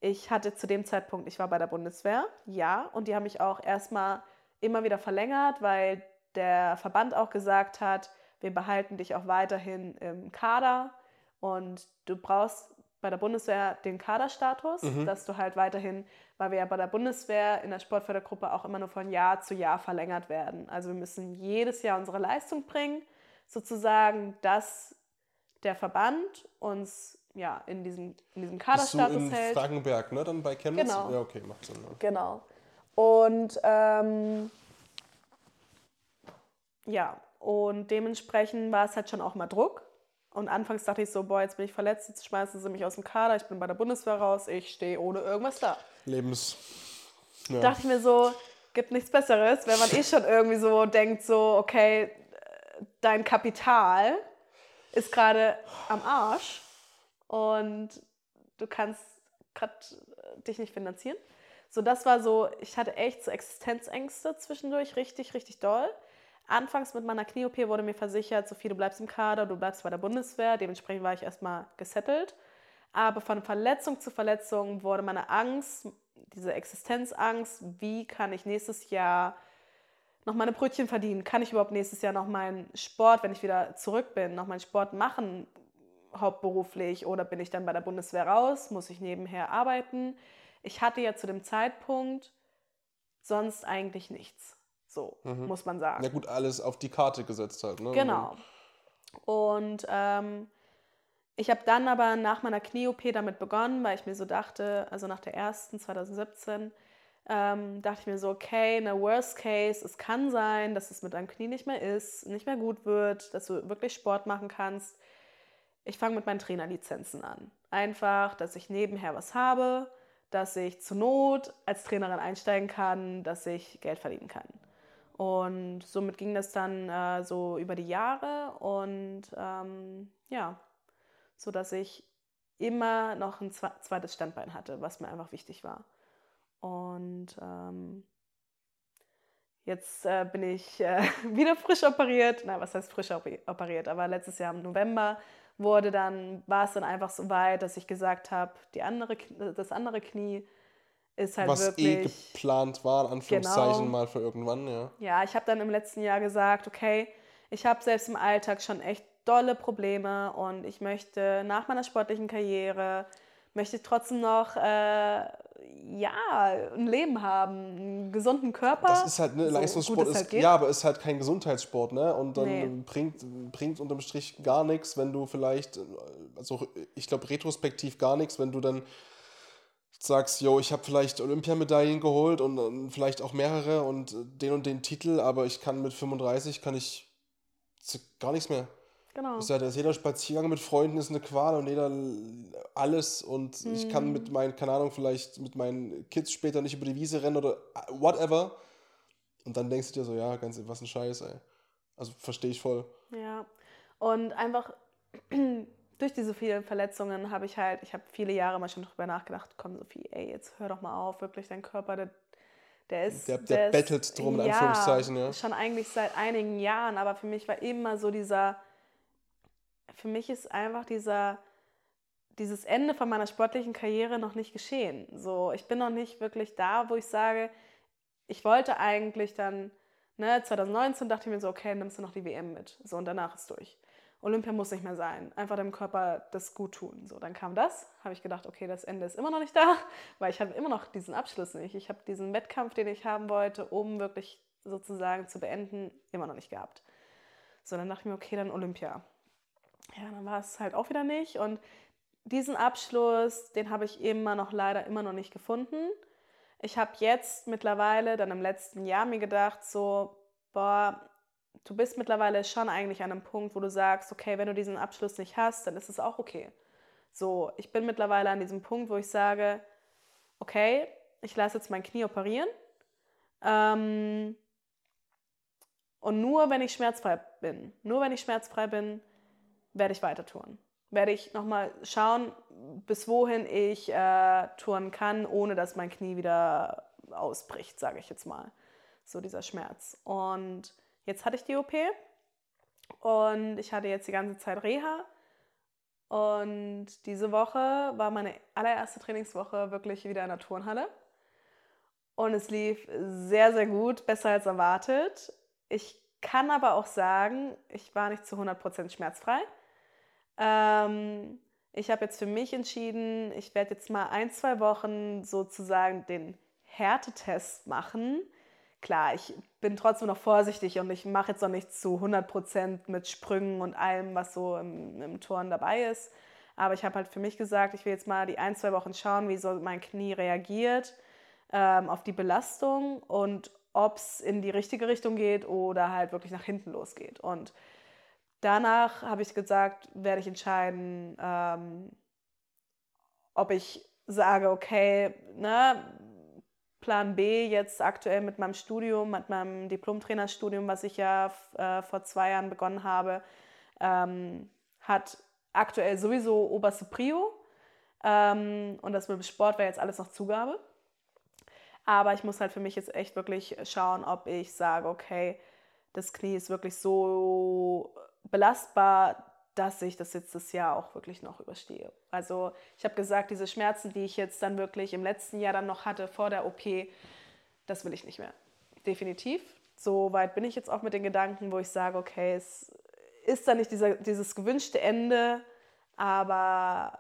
[SPEAKER 1] Ich hatte zu dem Zeitpunkt, ich war bei der Bundeswehr, ja, und die haben mich auch erstmal immer wieder verlängert, weil der Verband auch gesagt hat, wir behalten dich auch weiterhin im Kader und du brauchst bei der Bundeswehr den Kaderstatus, dass du halt weiterhin, weil wir ja bei der Bundeswehr in der Sportfördergruppe auch immer nur von Jahr zu Jahr verlängert werden. Also wir müssen jedes Jahr unsere Leistung bringen, sozusagen, dass der Verband uns ja in diesem, in diesem
[SPEAKER 3] Bist du
[SPEAKER 1] Kaderstatus
[SPEAKER 3] in
[SPEAKER 1] hält.
[SPEAKER 3] Frankenberg, ne? Dann bei Chemnitz?
[SPEAKER 1] Genau.
[SPEAKER 3] Ja, okay, macht Sinn. Ja.
[SPEAKER 1] Genau. Und ähm, ja, und dementsprechend war es halt schon auch mal Druck. Und anfangs dachte ich so, boah, jetzt bin ich verletzt, jetzt schmeißen sie mich aus dem Kader, ich bin bei der Bundeswehr raus, ich stehe ohne irgendwas da.
[SPEAKER 3] Lebens. Ja.
[SPEAKER 1] Dachte ich mir so, gibt nichts Besseres, wenn man eh schon irgendwie so denkt, so, okay, dein Kapital ist gerade am Arsch und du kannst gerade dich nicht finanzieren. So, das war so, ich hatte echt so Existenzängste zwischendurch, richtig, richtig doll. Anfangs mit meiner Knie-OP wurde mir versichert, Sophie, du bleibst im Kader, du bleibst bei der Bundeswehr. Dementsprechend war ich erstmal gesettelt. Aber von Verletzung zu Verletzung wurde meine Angst, diese Existenzangst, wie kann ich nächstes Jahr noch meine Brötchen verdienen? Kann ich überhaupt nächstes Jahr noch meinen Sport, wenn ich wieder zurück bin, noch meinen Sport machen, hauptberuflich? Oder bin ich dann bei der Bundeswehr raus? Muss ich nebenher arbeiten? Ich hatte ja zu dem Zeitpunkt sonst eigentlich nichts. So, mhm. muss man sagen.
[SPEAKER 3] Ja gut, alles auf die Karte gesetzt halt. Ne?
[SPEAKER 1] Genau. Und ähm, ich habe dann aber nach meiner Knie-OP damit begonnen, weil ich mir so dachte, also nach der ersten 2017, ähm, dachte ich mir so, okay, in der Worst Case, es kann sein, dass es mit deinem Knie nicht mehr ist, nicht mehr gut wird, dass du wirklich Sport machen kannst. Ich fange mit meinen Trainerlizenzen an. Einfach, dass ich nebenher was habe, dass ich zur Not als Trainerin einsteigen kann, dass ich Geld verdienen kann. Und somit ging das dann äh, so über die Jahre und ähm, ja, so dass ich immer noch ein zweites Standbein hatte, was mir einfach wichtig war. Und ähm, jetzt äh, bin ich äh, wieder frisch operiert. Na, was heißt frisch operiert? Aber letztes Jahr im November wurde dann, war es dann einfach so weit, dass ich gesagt habe, die andere, das andere Knie ist halt
[SPEAKER 3] Was eh
[SPEAKER 1] wirklich.
[SPEAKER 3] eh geplant war, in Anführungszeichen genau, mal für irgendwann, ja.
[SPEAKER 1] Ja, ich habe dann im letzten Jahr gesagt, okay, ich habe selbst im Alltag schon echt dolle Probleme und ich möchte nach meiner sportlichen Karriere, möchte trotzdem noch, äh, ja, ein Leben haben, einen gesunden Körper.
[SPEAKER 3] Das ist halt, ne, so Leistungssport ist, halt ja, aber ist halt kein Gesundheitssport, ne? Und dann nee. bringt, bringt unterm Strich gar nichts, wenn du vielleicht, also ich glaube retrospektiv gar nichts, wenn du dann sagst, yo, ich habe vielleicht Olympiamedaillen geholt und, und, vielleicht auch mehrere und den und den Titel, aber ich kann mit 35 kann ich gar nichts mehr. Genau. Ist ja, jeder Spaziergang mit Freunden ist eine Qual und jeder alles und mhm. ich kann mit mhm. meinen, keine Ahnung, vielleicht mit meinen Kids später nicht über die Wiese rennen oder whatever. Und dann denkst du dir so, ja, ganz was ein Scheiß, ey. Also verstehe ich voll.
[SPEAKER 1] Ja. Und einfach durch diese vielen Verletzungen habe ich halt, ich habe viele Jahre mal schon drüber nachgedacht, komm Sophie, ey, jetzt hör doch mal auf, wirklich dein Körper, der, der ist.
[SPEAKER 3] Der, der, der bettelt drum, in ja, Anführungszeichen, ja.
[SPEAKER 1] Schon eigentlich seit einigen Jahren, aber für mich war immer so dieser, für mich ist einfach dieser, dieses Ende von meiner sportlichen Karriere noch nicht geschehen. So, ich bin noch nicht wirklich da, wo ich sage, ich wollte eigentlich dann, ne, 2019 dachte ich mir so, okay, nimmst du noch die WM mit. So, und danach ist durch. Olympia muss nicht mehr sein. Einfach dem Körper das gut tun. So, dann kam das, habe ich gedacht, okay, das Ende ist immer noch nicht da, weil ich habe immer noch diesen Abschluss nicht. Ich habe diesen Wettkampf, den ich haben wollte, um wirklich sozusagen zu beenden, immer noch nicht gehabt. So, dann dachte ich mir, okay, dann Olympia. Ja, dann war es halt auch wieder nicht. Und diesen Abschluss, den habe ich immer noch leider immer noch nicht gefunden. Ich habe jetzt mittlerweile, dann im letzten Jahr mir gedacht, so, boah, du bist mittlerweile schon eigentlich an einem Punkt, wo du sagst, okay, wenn du diesen Abschluss nicht hast, dann ist es auch okay. So, ich bin mittlerweile an diesem Punkt, wo ich sage, okay, ich lasse jetzt mein Knie operieren. Ähm, und nur wenn ich schmerzfrei bin, nur wenn ich schmerzfrei bin, werde ich weiter touren. Werde ich nochmal schauen, bis wohin ich äh, touren kann, ohne dass mein Knie wieder ausbricht, sage ich jetzt mal. So dieser Schmerz. Und Jetzt hatte ich die OP und ich hatte jetzt die ganze Zeit Reha. Und diese Woche war meine allererste Trainingswoche wirklich wieder in der Turnhalle. Und es lief sehr, sehr gut, besser als erwartet. Ich kann aber auch sagen, ich war nicht zu 100% schmerzfrei. Ähm, ich habe jetzt für mich entschieden, ich werde jetzt mal ein, zwei Wochen sozusagen den Härtetest machen klar, ich bin trotzdem noch vorsichtig und ich mache jetzt noch nicht zu 100 Prozent mit Sprüngen und allem, was so im, im Turn dabei ist. Aber ich habe halt für mich gesagt, ich will jetzt mal die ein, zwei Wochen schauen, wie so mein Knie reagiert ähm, auf die Belastung und ob es in die richtige Richtung geht oder halt wirklich nach hinten losgeht. Und danach habe ich gesagt, werde ich entscheiden, ähm, ob ich sage, okay, ne, Plan B jetzt aktuell mit meinem Studium, mit meinem Diplomtrainerstudium, was ich ja äh, vor zwei Jahren begonnen habe, ähm, hat aktuell sowieso oberste Prio. Ähm, und das mit dem Sport wäre jetzt alles noch Zugabe. Aber ich muss halt für mich jetzt echt wirklich schauen, ob ich sage, okay, das Knie ist wirklich so belastbar, dass ich das jetzt das Jahr auch wirklich noch überstehe. Also ich habe gesagt, diese Schmerzen, die ich jetzt dann wirklich im letzten Jahr dann noch hatte vor der OP, das will ich nicht mehr. Definitiv. So weit bin ich jetzt auch mit den Gedanken, wo ich sage, okay, es ist dann nicht dieser, dieses gewünschte Ende, aber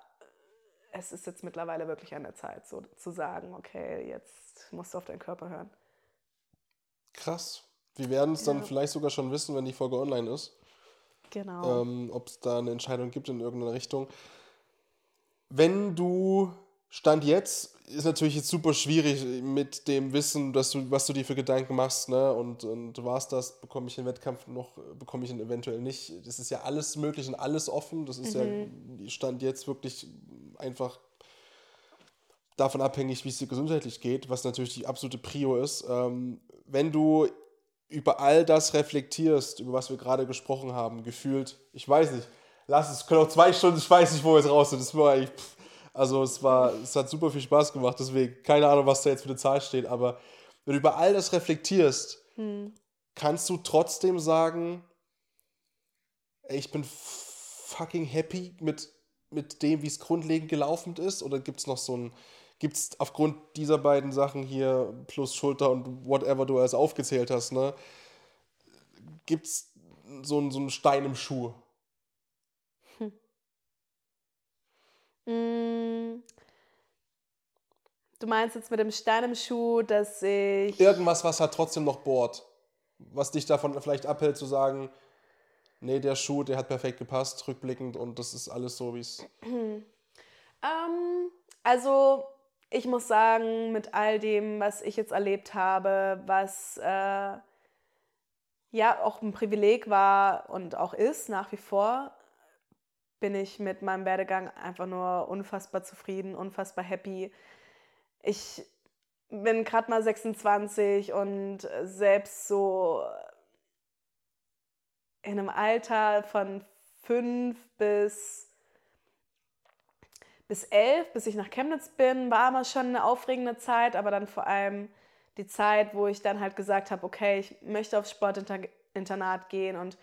[SPEAKER 1] es ist jetzt mittlerweile wirklich an der Zeit, so zu sagen, okay, jetzt musst du auf deinen Körper hören.
[SPEAKER 3] Krass. Wir werden es ja. dann vielleicht sogar schon wissen, wenn die Folge online ist.
[SPEAKER 1] Genau.
[SPEAKER 3] Ähm, Ob es da eine Entscheidung gibt in irgendeine Richtung. Wenn du Stand jetzt ist natürlich jetzt super schwierig mit dem Wissen, dass du, was du dir für Gedanken machst, ne? Und, und war es das, bekomme ich den Wettkampf noch, bekomme ich ihn eventuell nicht. Das ist ja alles möglich und alles offen. Das ist mhm. ja Stand jetzt wirklich einfach davon abhängig, wie es dir gesundheitlich geht, was natürlich die absolute Prio ist. Ähm, wenn du über all das reflektierst, über was wir gerade gesprochen haben, gefühlt, ich weiß nicht, lass es, können auch zwei Stunden, ich weiß nicht, wo wir jetzt raus sind, das war eigentlich, pff, also es war, es hat super viel Spaß gemacht, deswegen keine Ahnung, was da jetzt für eine Zahl steht, aber wenn du über all das reflektierst, hm. kannst du trotzdem sagen, ey, ich bin fucking happy mit, mit dem, wie es grundlegend gelaufen ist? Oder gibt es noch so ein, gibt es aufgrund dieser beiden Sachen hier, plus Schulter und whatever du alles aufgezählt hast, ne, gibt es so, so einen Stein im Schuh?
[SPEAKER 1] Mm. Du meinst jetzt mit dem Stein im Schuh, dass ich.
[SPEAKER 3] Irgendwas, was halt trotzdem noch bohrt. Was dich davon vielleicht abhält, zu sagen, nee, der Schuh, der hat perfekt gepasst, rückblickend und das ist alles so, wie es.
[SPEAKER 1] ähm, also, ich muss sagen, mit all dem, was ich jetzt erlebt habe, was äh, ja auch ein Privileg war und auch ist nach wie vor, bin ich mit meinem Werdegang einfach nur unfassbar zufrieden, unfassbar happy. Ich bin gerade mal 26 und selbst so in einem Alter von fünf bis, bis elf, bis ich nach Chemnitz bin, war immer schon eine aufregende Zeit, aber dann vor allem die Zeit, wo ich dann halt gesagt habe, okay, ich möchte aufs Sportinternat gehen und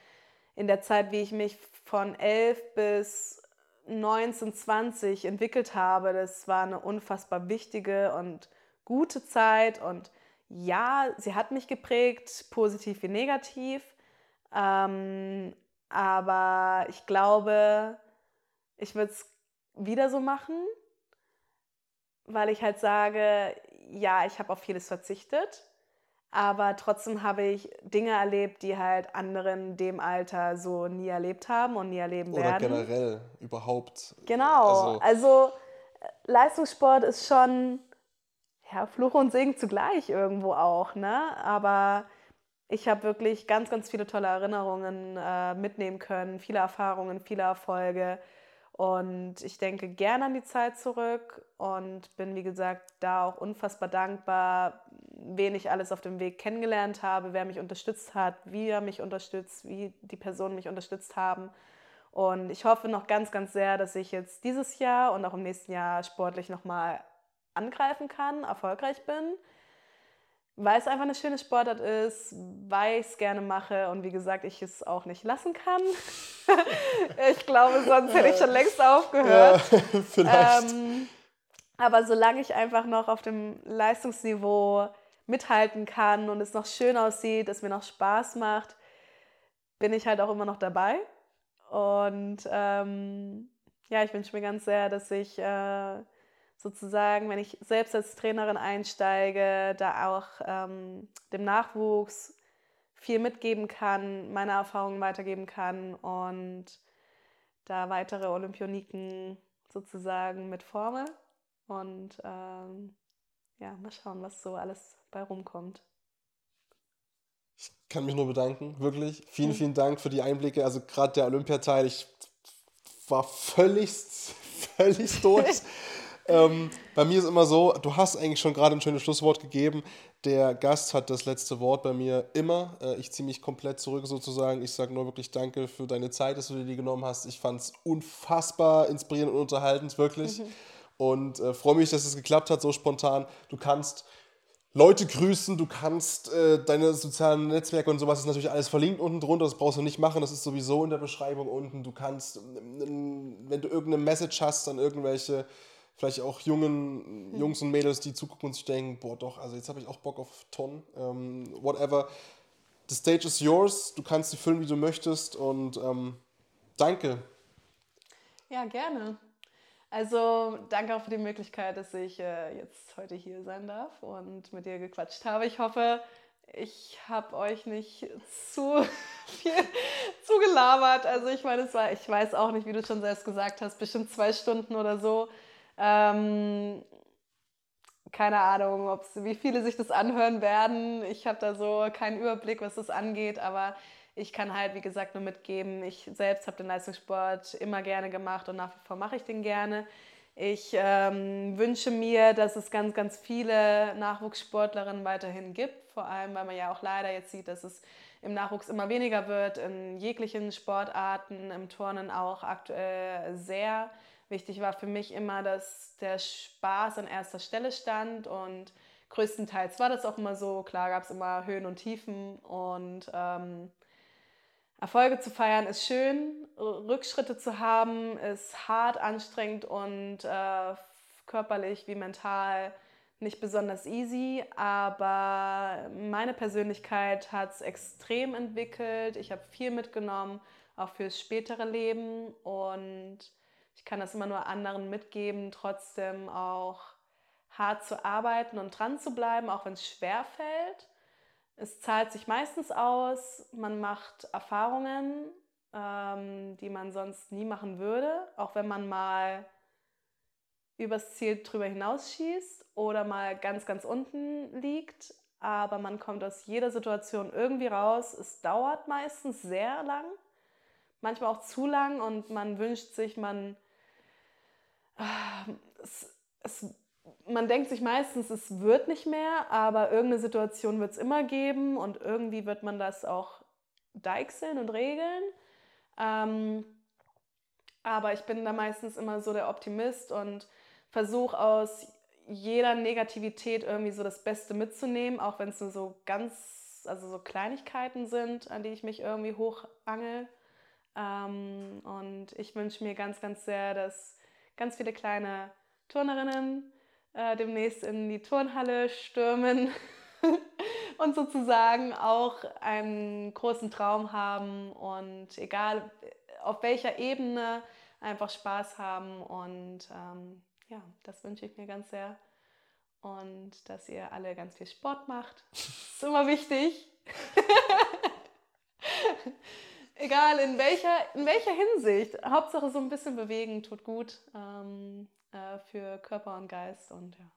[SPEAKER 1] in der Zeit, wie ich mich von 11 bis 19, 20 entwickelt habe, das war eine unfassbar wichtige und gute Zeit. Und ja, sie hat mich geprägt, positiv wie negativ. Ähm, aber ich glaube, ich würde es wieder so machen, weil ich halt sage, ja, ich habe auf vieles verzichtet. Aber trotzdem habe ich Dinge erlebt, die halt anderen dem Alter so nie erlebt haben und nie erleben
[SPEAKER 3] Oder
[SPEAKER 1] werden.
[SPEAKER 3] Oder generell überhaupt.
[SPEAKER 1] Genau. Also, also äh, Leistungssport ist schon ja, Fluch und Segen zugleich irgendwo auch. Ne? Aber ich habe wirklich ganz, ganz viele tolle Erinnerungen äh, mitnehmen können, viele Erfahrungen, viele Erfolge. Und ich denke gerne an die Zeit zurück und bin, wie gesagt, da auch unfassbar dankbar, wen ich alles auf dem Weg kennengelernt habe, wer mich unterstützt hat, wie er mich unterstützt, wie die Personen mich unterstützt haben. Und ich hoffe noch ganz, ganz sehr, dass ich jetzt dieses Jahr und auch im nächsten Jahr sportlich nochmal angreifen kann, erfolgreich bin weil es einfach eine schöne Sportart ist, weil ich es gerne mache und wie gesagt, ich es auch nicht lassen kann. ich glaube, sonst hätte ich schon längst aufgehört. Ja, vielleicht. Ähm, aber solange ich einfach noch auf dem Leistungsniveau mithalten kann und es noch schön aussieht, es mir noch Spaß macht, bin ich halt auch immer noch dabei. Und ähm, ja, ich wünsche mir ganz sehr, dass ich äh, sozusagen, wenn ich selbst als Trainerin einsteige, da auch ähm, dem Nachwuchs viel mitgeben kann, meine Erfahrungen weitergeben kann und da weitere Olympioniken sozusagen mit forme. Und ähm, ja, mal schauen, was so alles bei rumkommt.
[SPEAKER 3] Ich kann mich nur bedanken, wirklich. Vielen, vielen Dank für die Einblicke. Also gerade der Olympiateil, ich war völlig, völlig durch. ähm, bei mir ist immer so, du hast eigentlich schon gerade ein schönes Schlusswort gegeben. Der Gast hat das letzte Wort bei mir immer. Äh, ich ziehe mich komplett zurück sozusagen. Ich sage nur wirklich Danke für deine Zeit, dass du dir die genommen hast. Ich fand es unfassbar inspirierend und unterhaltend, wirklich. Mhm. Und äh, freue mich, dass es geklappt hat, so spontan. Du kannst Leute grüßen, du kannst äh, deine sozialen Netzwerke und sowas ist natürlich alles verlinkt unten drunter, das brauchst du nicht machen, das ist sowieso in der Beschreibung unten. Du kannst, ähm, wenn du irgendeine Message hast an irgendwelche, vielleicht auch jungen Jungs und Mädels, die zugucken und sich denken, boah doch, also jetzt habe ich auch Bock auf Ton, ähm, whatever. The stage is yours, du kannst sie füllen, wie du möchtest und ähm, danke.
[SPEAKER 1] Ja, gerne. Also danke auch für die Möglichkeit, dass ich äh, jetzt heute hier sein darf und mit dir gequatscht habe. Ich hoffe, ich habe euch nicht zu viel zugelabert. Also ich meine, es war, ich weiß auch nicht, wie du schon selbst gesagt hast, bestimmt zwei Stunden oder so. Ähm, keine Ahnung, wie viele sich das anhören werden. Ich habe da so keinen Überblick, was das angeht, aber ich kann halt, wie gesagt, nur mitgeben, ich selbst habe den Leistungssport immer gerne gemacht und nach wie vor mache ich den gerne. Ich ähm, wünsche mir, dass es ganz, ganz viele Nachwuchssportlerinnen weiterhin gibt, vor allem weil man ja auch leider jetzt sieht, dass es im Nachwuchs immer weniger wird, in jeglichen Sportarten, im Turnen auch aktuell sehr. Wichtig war für mich immer, dass der Spaß an erster Stelle stand und größtenteils war das auch immer so. Klar gab es immer Höhen und Tiefen und ähm, Erfolge zu feiern ist schön, Rückschritte zu haben ist hart, anstrengend und äh, körperlich wie mental nicht besonders easy, aber meine Persönlichkeit hat es extrem entwickelt. Ich habe viel mitgenommen, auch fürs spätere Leben und ich kann das immer nur anderen mitgeben, trotzdem auch hart zu arbeiten und dran zu bleiben, auch wenn es schwer fällt es zahlt sich meistens aus, man macht Erfahrungen, ähm, die man sonst nie machen würde, auch wenn man mal übers Ziel drüber hinausschießt oder mal ganz, ganz unten liegt. Aber man kommt aus jeder Situation irgendwie raus. Es dauert meistens sehr lang, manchmal auch zu lang und man wünscht sich, man es, es man denkt sich meistens, es wird nicht mehr, aber irgendeine Situation wird es immer geben und irgendwie wird man das auch deichseln und regeln. Ähm, aber ich bin da meistens immer so der Optimist und versuche aus jeder Negativität irgendwie so das Beste mitzunehmen, auch wenn es nur so ganz, also so Kleinigkeiten sind, an die ich mich irgendwie hochangel. Ähm, und ich wünsche mir ganz, ganz sehr, dass ganz viele kleine Turnerinnen äh, demnächst in die Turnhalle stürmen und sozusagen auch einen großen Traum haben und egal auf welcher Ebene einfach Spaß haben und ähm, ja, das wünsche ich mir ganz sehr und dass ihr alle ganz viel Sport macht. Ist immer wichtig. Egal in welcher, in welcher Hinsicht. Hauptsache so ein bisschen bewegen tut gut. Ähm, äh, für Körper und Geist. Und ja,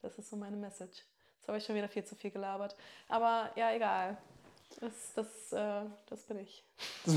[SPEAKER 1] das ist so meine Message. Jetzt habe ich schon wieder viel zu viel gelabert. Aber ja, egal. Das, das, äh, das bin ich.